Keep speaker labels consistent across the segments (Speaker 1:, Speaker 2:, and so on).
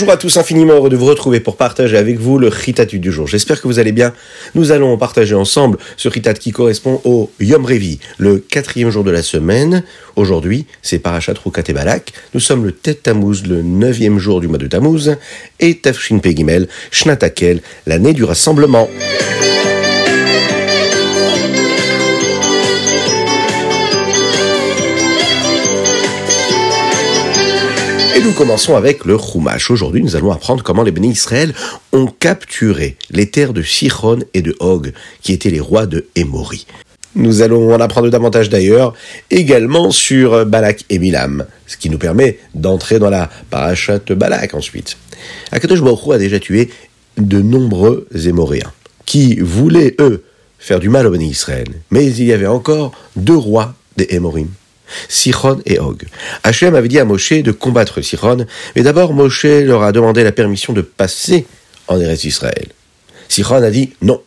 Speaker 1: Bonjour à tous, infiniment heureux de vous retrouver pour partager avec vous le Ritat du jour. J'espère que vous allez bien. Nous allons partager ensemble ce Ritat qui correspond au Yom Revi, le quatrième jour de la semaine. Aujourd'hui, c'est Parashat Rukat et Balak. Nous sommes le Tet Tammuz, le neuvième jour du mois de Tammuz, et Tafshin Pegimel, Shnatakel, l'année du rassemblement. Et nous commençons avec le Chumash. Aujourd'hui, nous allons apprendre comment les bénis Israël ont capturé les terres de Sichon et de Og, qui étaient les rois de Émori. Nous allons en apprendre davantage d'ailleurs, également sur Balak et Milam, ce qui nous permet d'entrer dans la parachat Balak ensuite. Akadosh Baruch a déjà tué de nombreux Émoréens, qui voulaient, eux, faire du mal aux bénis Israël. Mais il y avait encore deux rois des Émorim. Sichon et Og. Hachem avait dit à Moshe de combattre Sichon, mais d'abord Moshe leur a demandé la permission de passer en Eretz Israël. Sichon a dit non.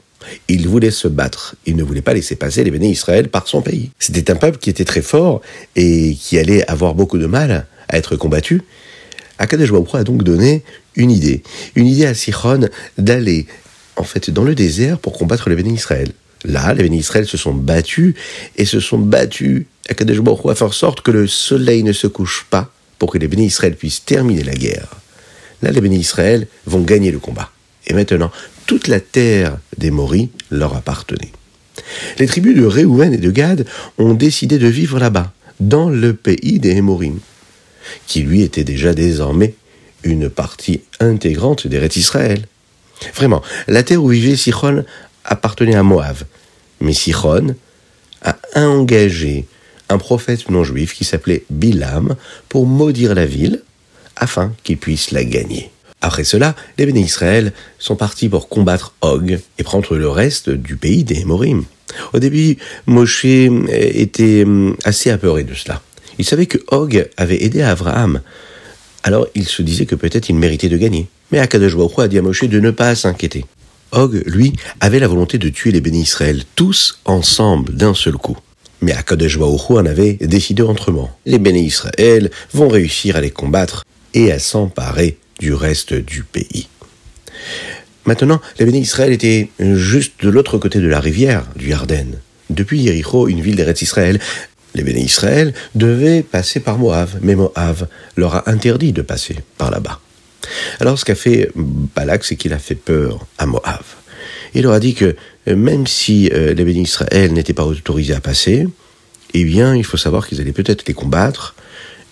Speaker 1: Il voulait se battre. Il ne voulait pas laisser passer les bénis Israël par son pays. C'était un peuple qui était très fort et qui allait avoir beaucoup de mal à être combattu. Akadosh a donc donné une idée. Une idée à Sichon d'aller, en fait, dans le désert pour combattre les bénis Israël. Là, les bénis Israël se sont battus et se sont battus Akadosh Baruch Hu a fait en sorte que le soleil ne se couche pas pour que les bénis Israël puissent terminer la guerre. Là, les bénis Israël vont gagner le combat. Et maintenant, toute la terre des Moris leur appartenait. Les tribus de Réhouven et de Gad ont décidé de vivre là-bas, dans le pays des Hémorim, qui lui était déjà désormais une partie intégrante des Rêtes Israël. Vraiment, la terre où vivait Sichon appartenait à Moab. Mais Sichon a engagé un prophète non juif qui s'appelait Bilam pour maudire la ville afin qu'il puisse la gagner. Après cela, les bénis Israël sont partis pour combattre Og et prendre le reste du pays des Hémorim. Au début, Moshe était assez apeuré de cela. Il savait que Og avait aidé Abraham. Alors il se disait que peut-être il méritait de gagner. Mais Akadosh a dit à Moshe de ne pas s'inquiéter. Og, lui, avait la volonté de tuer les bénis Israël, tous ensemble d'un seul coup. Mais Akadosh Baruch en avait décidé autrement. Les bénis Israël vont réussir à les combattre et à s'emparer du reste du pays. Maintenant, les bénis Israël étaient juste de l'autre côté de la rivière, du Yarden. Depuis Yericho, une ville d'Eretz Israël, les bénis Israël devaient passer par Moab, mais Moab leur a interdit de passer par là-bas. Alors ce qu'a fait Balak, c'est qu'il a fait peur à Moab. Il leur a dit que même si les bénis n'étaient pas autorisés à passer, eh bien, il faut savoir qu'ils allaient peut-être les combattre,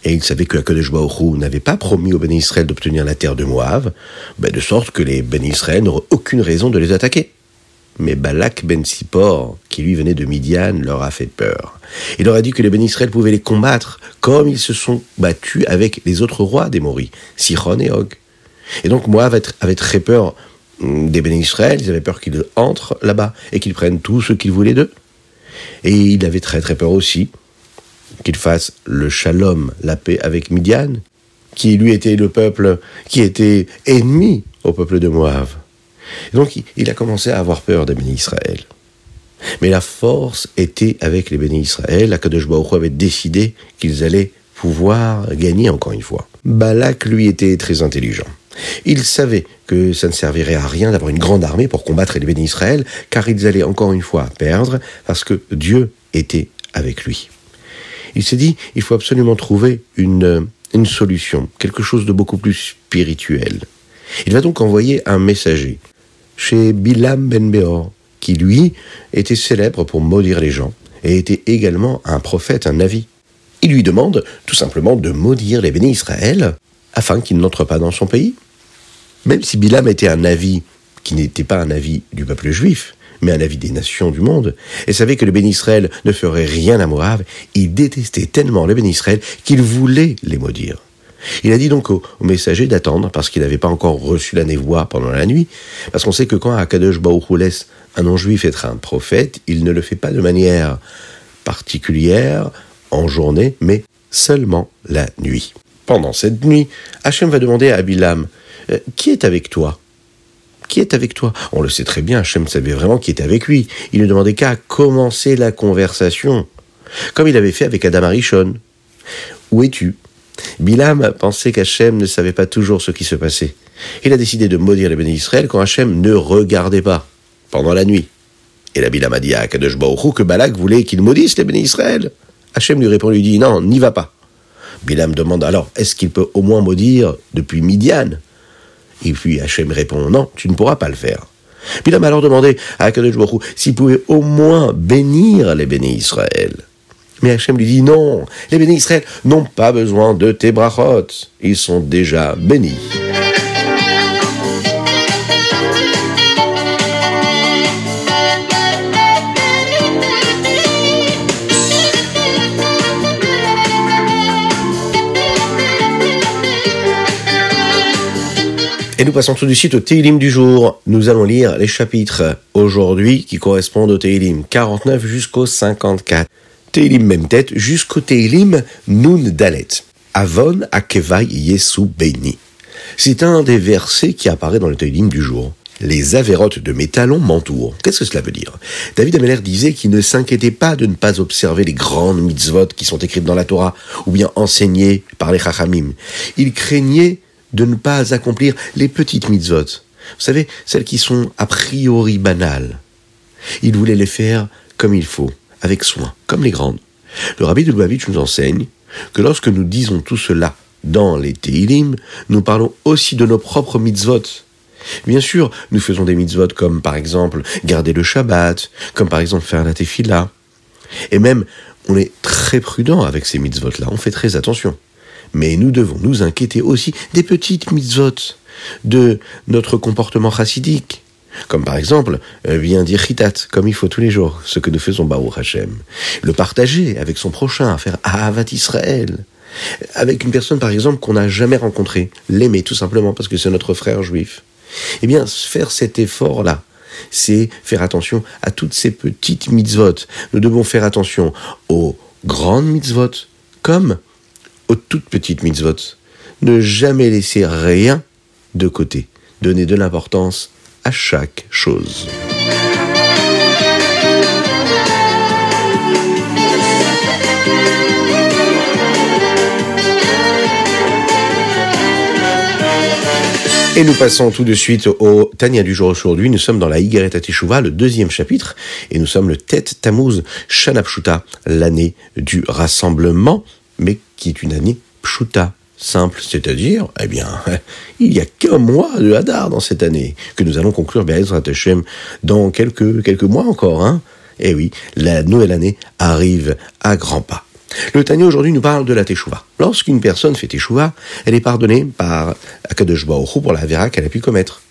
Speaker 1: et ils savaient que Akadosh Baruch Hu n'avait pas promis aux bénis d'obtenir la terre de Moab, ben, de sorte que les bénis n'auraient aucune raison de les attaquer. Mais Balak ben Sipor, qui lui venait de Midian, leur a fait peur. Il leur a dit que les bénis pouvaient les combattre comme ils se sont battus avec les autres rois des Moris, Sichon et Og. Et donc Moab avait très peur des bénis Israël, ils avaient peur qu'ils entrent là-bas et qu'ils prennent tout ce qu'ils voulaient d'eux. Et il avait très très peur aussi qu'ils fassent le shalom, la paix avec Midian, qui lui était le peuple qui était ennemi au peuple de Moab. Et donc il a commencé à avoir peur des bénis Israël. Mais la force était avec les bénis Israël. Akadosh Baruch avait décidé qu'ils allaient pouvoir gagner encore une fois. Balak, lui, était très intelligent. Il savait que ça ne servirait à rien d'avoir une grande armée pour combattre les bénis Israël, car ils allaient encore une fois perdre, parce que Dieu était avec lui. Il s'est dit, il faut absolument trouver une, une solution, quelque chose de beaucoup plus spirituel. Il va donc envoyer un messager chez Bilam Ben Beor, qui lui était célèbre pour maudire les gens, et était également un prophète, un avis. Il lui demande tout simplement de maudire les bénis Israël afin qu'ils n'entrent pas dans son pays. Même si Bilam était un avis qui n'était pas un avis du peuple juif, mais un avis des nations du monde, et savait que le béni Israël ne ferait rien à Moab, il détestait tellement le béni Israël qu'il voulait les maudire. Il a dit donc au, messager d'attendre, parce qu'il n'avait pas encore reçu la névoie pendant la nuit, parce qu'on sait que quand Akadosh Baruch Hu laisse un non-juif être un prophète, il ne le fait pas de manière particulière en journée, mais seulement la nuit. Pendant cette nuit, Hachem va demander à Bilam euh, Qui est avec toi? Qui est avec toi? On le sait très bien, Hachem savait vraiment qui était avec lui. Il ne demandait qu'à commencer la conversation, comme il avait fait avec Adam Arishon. Où es-tu? Bilam pensait qu'Hachem ne savait pas toujours ce qui se passait. Il a décidé de maudire les bénis Israël quand Hachem ne regardait pas, pendant la nuit. Et la Bilam a dit à Kadosh que Balak voulait qu'il maudisse les bénis Israël. Hachem lui répond, lui dit, non, n'y va pas. Bilam demande alors, est-ce qu'il peut au moins maudire depuis Midian? Et puis Hachem répond, non, tu ne pourras pas le faire. Bilam a alors demandé à Akadosh s'il pouvait au moins bénir les bénis Israël. Mais Hachem lui dit non, les bénis Israël n'ont pas besoin de tes brachot, ils sont déjà bénis. Et nous passons tout de suite au Teilim du jour. Nous allons lire les chapitres aujourd'hui qui correspondent au Teilim 49 jusqu'au 54. Teilim même tête jusqu'au Teilim Nun Dalet. Avon Akevai Yesu Beini. C'est un des versets qui apparaît dans le Teilim du jour. Les avérotes de mes talons m'entourent. Qu'est-ce que cela veut dire? David Ameller disait qu'il ne s'inquiétait pas de ne pas observer les grandes mitzvot qui sont écrites dans la Torah ou bien enseignées par les chachamim. Il craignait de ne pas accomplir les petites mitzvot. Vous savez, celles qui sont a priori banales. Il voulait les faire comme il faut, avec soin, comme les grandes. Le rabbi de Lubavitch nous enseigne que lorsque nous disons tout cela dans les Teilim, nous parlons aussi de nos propres mitzvot. Bien sûr, nous faisons des mitzvot comme par exemple garder le Shabbat, comme par exemple faire la tefila. Et même, on est très prudent avec ces mitzvot-là, on fait très attention. Mais nous devons nous inquiéter aussi des petites mitzvot, de notre comportement chassidique. Comme par exemple, euh, bien dire chitat, comme il faut tous les jours, ce que nous faisons Baruch Hashem. Le partager avec son prochain, faire Ahavat Israël. Avec une personne, par exemple, qu'on n'a jamais rencontrée. L'aimer, tout simplement, parce que c'est notre frère juif. Eh bien, faire cet effort-là, c'est faire attention à toutes ces petites mitzvot. Nous devons faire attention aux grandes mitzvot, comme aux toutes petites mitzvot. Ne jamais laisser rien de côté. Donner de l'importance à chaque chose. Et nous passons tout de suite au Tania du jour aujourd'hui. Nous sommes dans la Higeret Teshuvah, le deuxième chapitre, et nous sommes le Tet Tammuz Shanapshuta, l'année du rassemblement mais qui est une année pshuta, simple, c'est-à-dire, eh bien, il n'y a qu'un mois de Hadar dans cette année, que nous allons conclure Be'ezrat Hashem dans quelques, quelques mois encore, hein. Eh oui, la nouvelle année arrive à grands pas. Le Tanya aujourd'hui nous parle de la Teshuvah. Lorsqu'une personne fait Teshuvah, elle est pardonnée par Akadosh Baruch pour la vera qu'elle a pu commettre.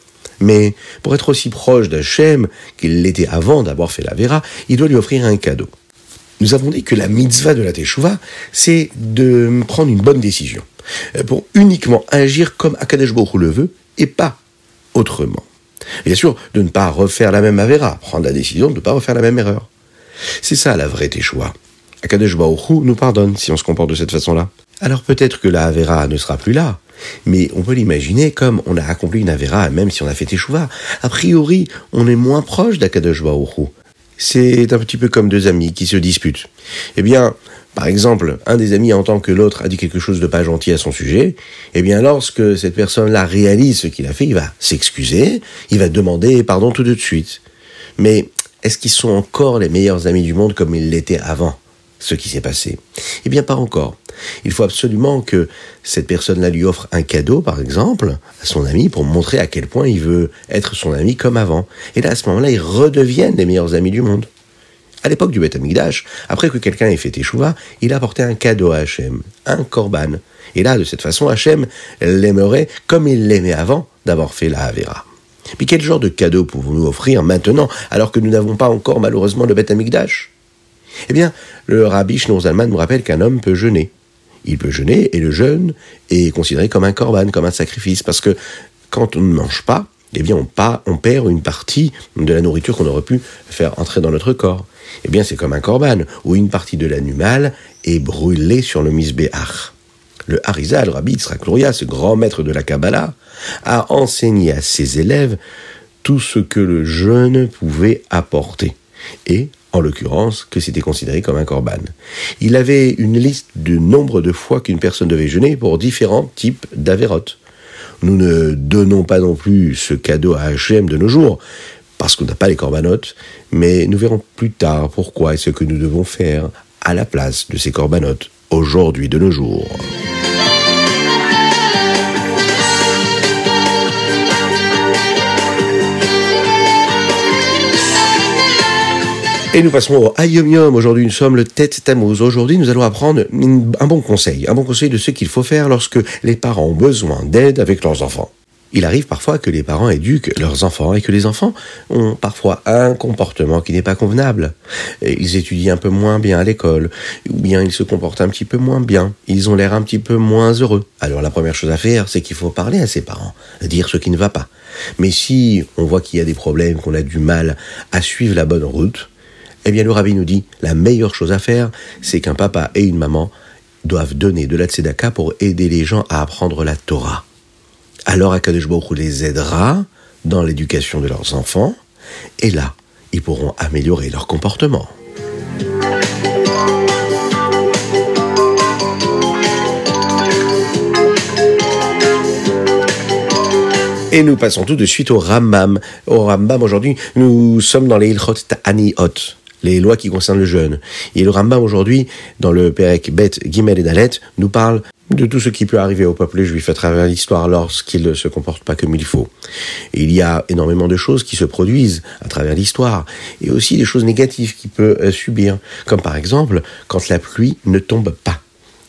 Speaker 1: Mais pour être aussi proche d'Hachem qu'il l'était avant d'avoir fait la vera, il doit lui offrir un cadeau nous avons dit que la mitzvah de la Teshuvah, c'est de prendre une bonne décision, euh, pour uniquement agir comme Akadesh Baruch le veut, et pas autrement. Bien sûr, de ne pas refaire la même Avera, prendre la décision de ne pas refaire la même erreur. C'est ça la vraie Teshuvah. Akadesh Baruch nous pardonne si on se comporte de cette façon-là. Alors peut-être que la Avera ne sera plus là, mais on peut l'imaginer comme on a accompli une Avera même si on a fait Teshuvah. A priori, on est moins proche d'Akadosh Baruch c'est un petit peu comme deux amis qui se disputent. Eh bien, par exemple, un des amis entend que l'autre a dit quelque chose de pas gentil à son sujet, eh bien, lorsque cette personne-là réalise ce qu'il a fait, il va s'excuser, il va demander pardon tout de suite. Mais est-ce qu'ils sont encore les meilleurs amis du monde comme ils l'étaient avant ce qui s'est passé? Eh bien, pas encore. Il faut absolument que cette personne-là lui offre un cadeau, par exemple, à son ami, pour montrer à quel point il veut être son ami comme avant. Et là, à ce moment-là, ils redeviennent les meilleurs amis du monde. À l'époque du Beth Amikdash, après que quelqu'un ait fait Teshuvah, il a apporté un cadeau à Hachem, un korban. Et là, de cette façon, Hachem l'aimerait comme il l'aimait avant d'avoir fait la Havera. Mais quel genre de cadeau pouvons-nous offrir maintenant, alors que nous n'avons pas encore malheureusement le Beth Amikdash Eh bien, le rabbi Shneur Zalman nous rappelle qu'un homme peut jeûner il peut jeûner, et le jeûne est considéré comme un corban, comme un sacrifice, parce que quand on ne mange pas, eh bien on, perd une partie de la nourriture qu'on aurait pu faire entrer dans notre corps. Eh bien c'est comme un corban, où une partie de l'animal est brûlée sur le misbéach. le Harizal, le Rabbi Yitzhak ce grand maître de la Kabbalah, a enseigné à ses élèves tout ce que le jeûne pouvait apporter. Et, en l'occurrence, que c'était considéré comme un korban. Il avait une liste du nombre de fois qu'une personne devait jeûner pour différents types d'avérotes. Nous ne donnons pas non plus ce cadeau à Hachem de nos jours, parce qu'on n'a pas les corbanotes, mais nous verrons plus tard pourquoi et ce que nous devons faire à la place de ces corbanotes aujourd'hui de nos jours. Et nous passons au Ayom Yom. Aujourd'hui, nous sommes le Tête Tammuz. Aujourd'hui, nous allons apprendre un bon conseil. Un bon conseil de ce qu'il faut faire lorsque les parents ont besoin d'aide avec leurs enfants. Il arrive parfois que les parents éduquent leurs enfants et que les enfants ont parfois un comportement qui n'est pas convenable. Ils étudient un peu moins bien à l'école, ou bien ils se comportent un petit peu moins bien, ils ont l'air un petit peu moins heureux. Alors la première chose à faire, c'est qu'il faut parler à ses parents, dire ce qui ne va pas. Mais si on voit qu'il y a des problèmes, qu'on a du mal à suivre la bonne route, eh bien, le rabbi nous dit, la meilleure chose à faire, c'est qu'un papa et une maman doivent donner de la tzedaka pour aider les gens à apprendre la Torah. Alors Akadosh Baruch les aidera dans l'éducation de leurs enfants, et là, ils pourront améliorer leur comportement. Et nous passons tout de suite au Rambam. Au Rambam, aujourd'hui, nous sommes dans les Ilchot Ta'aniot les lois qui concernent le jeûne. Et le Rambam aujourd'hui, dans le Perek Bet Gimel et Dalet, nous parle de tout ce qui peut arriver au peuple juif à travers l'histoire lorsqu'il ne se comporte pas comme il faut. il y a énormément de choses qui se produisent à travers l'histoire et aussi des choses négatives qu'il peut euh, subir, comme par exemple quand la pluie ne tombe pas.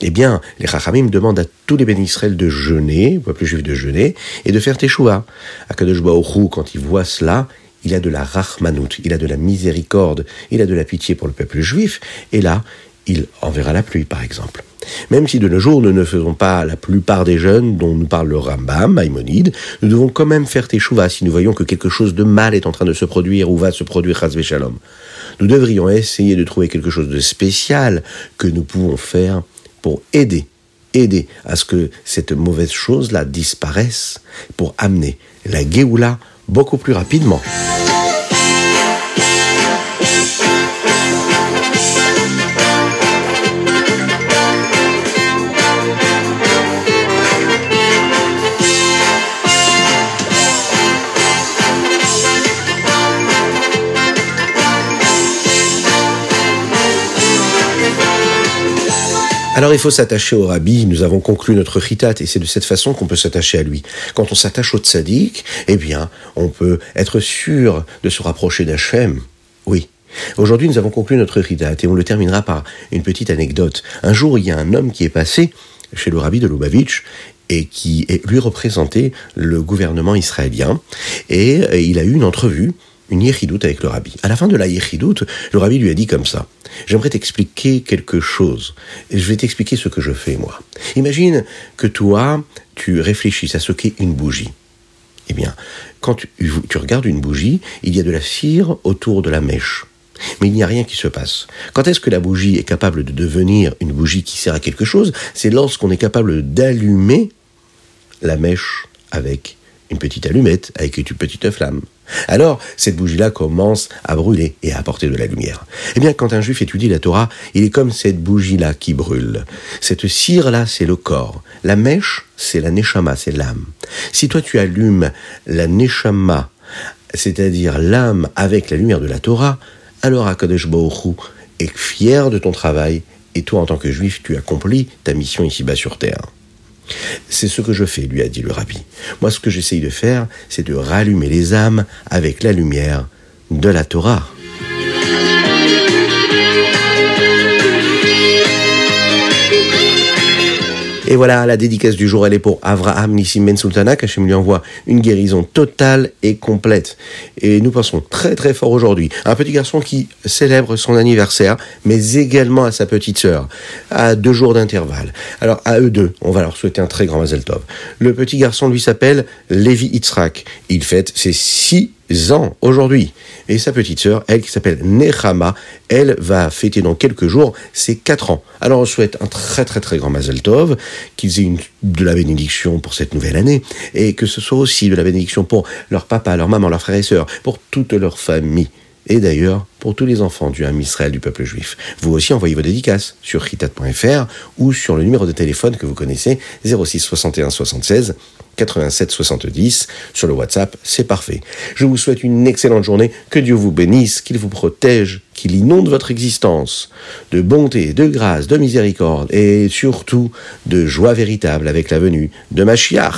Speaker 1: Eh bien, les Chachamim demandent à tous les bénis Israël de jeûner, au peuple juif de jeûner, et de faire teshuva. Akadosh Baruch quand il voit cela, il a de la rachmanout, il a de la miséricorde, il a de la pitié pour le peuple juif, et là, il enverra la pluie, par exemple. Même si de nos jours nous ne faisons pas la plupart des jeunes dont nous parle le Rambam, Maïmonide, nous devons quand même faire teshuva si nous voyons que quelque chose de mal est en train de se produire ou va se produire Shalom. Nous devrions essayer de trouver quelque chose de spécial que nous pouvons faire pour aider, aider à ce que cette mauvaise chose-là disparaisse, pour amener la Géoula beaucoup plus rapidement. Alors il faut s'attacher au rabbi, nous avons conclu notre chitat et c'est de cette façon qu'on peut s'attacher à lui. Quand on s'attache au tzaddik, eh bien, on peut être sûr de se rapprocher d'Hachem. Oui. Aujourd'hui, nous avons conclu notre chitat et on le terminera par une petite anecdote. Un jour, il y a un homme qui est passé chez le rabbi de Lubavitch et qui lui représentait le gouvernement israélien et il a eu une entrevue une yéchidoute avec le rabbi. À la fin de la yéchidoute, le rabbi lui a dit comme ça J'aimerais t'expliquer quelque chose. Je vais t'expliquer ce que je fais, moi. Imagine que toi, tu réfléchisses à ce qu'est une bougie. Eh bien, quand tu, tu regardes une bougie, il y a de la cire autour de la mèche. Mais il n'y a rien qui se passe. Quand est-ce que la bougie est capable de devenir une bougie qui sert à quelque chose? C'est lorsqu'on est capable d'allumer la mèche avec une petite allumette, avec une petite flamme. Alors, cette bougie-là commence à brûler et à apporter de la lumière. Eh bien, quand un juif étudie la Torah, il est comme cette bougie-là qui brûle. Cette cire-là, c'est le corps. La mèche, c'est la neshama, c'est l'âme. Si toi tu allumes la neshama, c'est-à-dire l'âme avec la lumière de la Torah, alors Akadosh Baruch est fier de ton travail et toi, en tant que juif, tu accomplis ta mission ici-bas sur terre. C'est ce que je fais, lui a dit le rabbi. Moi, ce que j'essaye de faire, c'est de rallumer les âmes avec la lumière de la Torah. Et voilà, la dédicace du jour, elle est pour Avraham Nissim Ben Sultana, qu'Hachem lui envoie une guérison totale et complète. Et nous pensons très très fort aujourd'hui. Un petit garçon qui célèbre son anniversaire, mais également à sa petite sœur, à deux jours d'intervalle. Alors à eux deux, on va leur souhaiter un très grand Mazel Tov. Le petit garçon lui s'appelle Levi Itzrak. Il fête ses six ans aujourd'hui. Et sa petite sœur, elle qui s'appelle Nechama, elle va fêter dans quelques jours ses 4 ans. Alors on souhaite un très très très grand Mazel Tov, qu'ils aient de la bénédiction pour cette nouvelle année, et que ce soit aussi de la bénédiction pour leur papa, leur maman, leurs frères et sœurs, pour toute leur famille et d'ailleurs pour tous les enfants du Ham Israël du peuple juif. Vous aussi envoyez vos dédicaces sur chitat.fr ou sur le numéro de téléphone que vous connaissez 06 61 76 87 70 sur le WhatsApp, c'est parfait. Je vous souhaite une excellente journée, que Dieu vous bénisse, qu'il vous protège, qu'il inonde votre existence de bonté, de grâce, de miséricorde et surtout de joie véritable avec la venue de Machiach.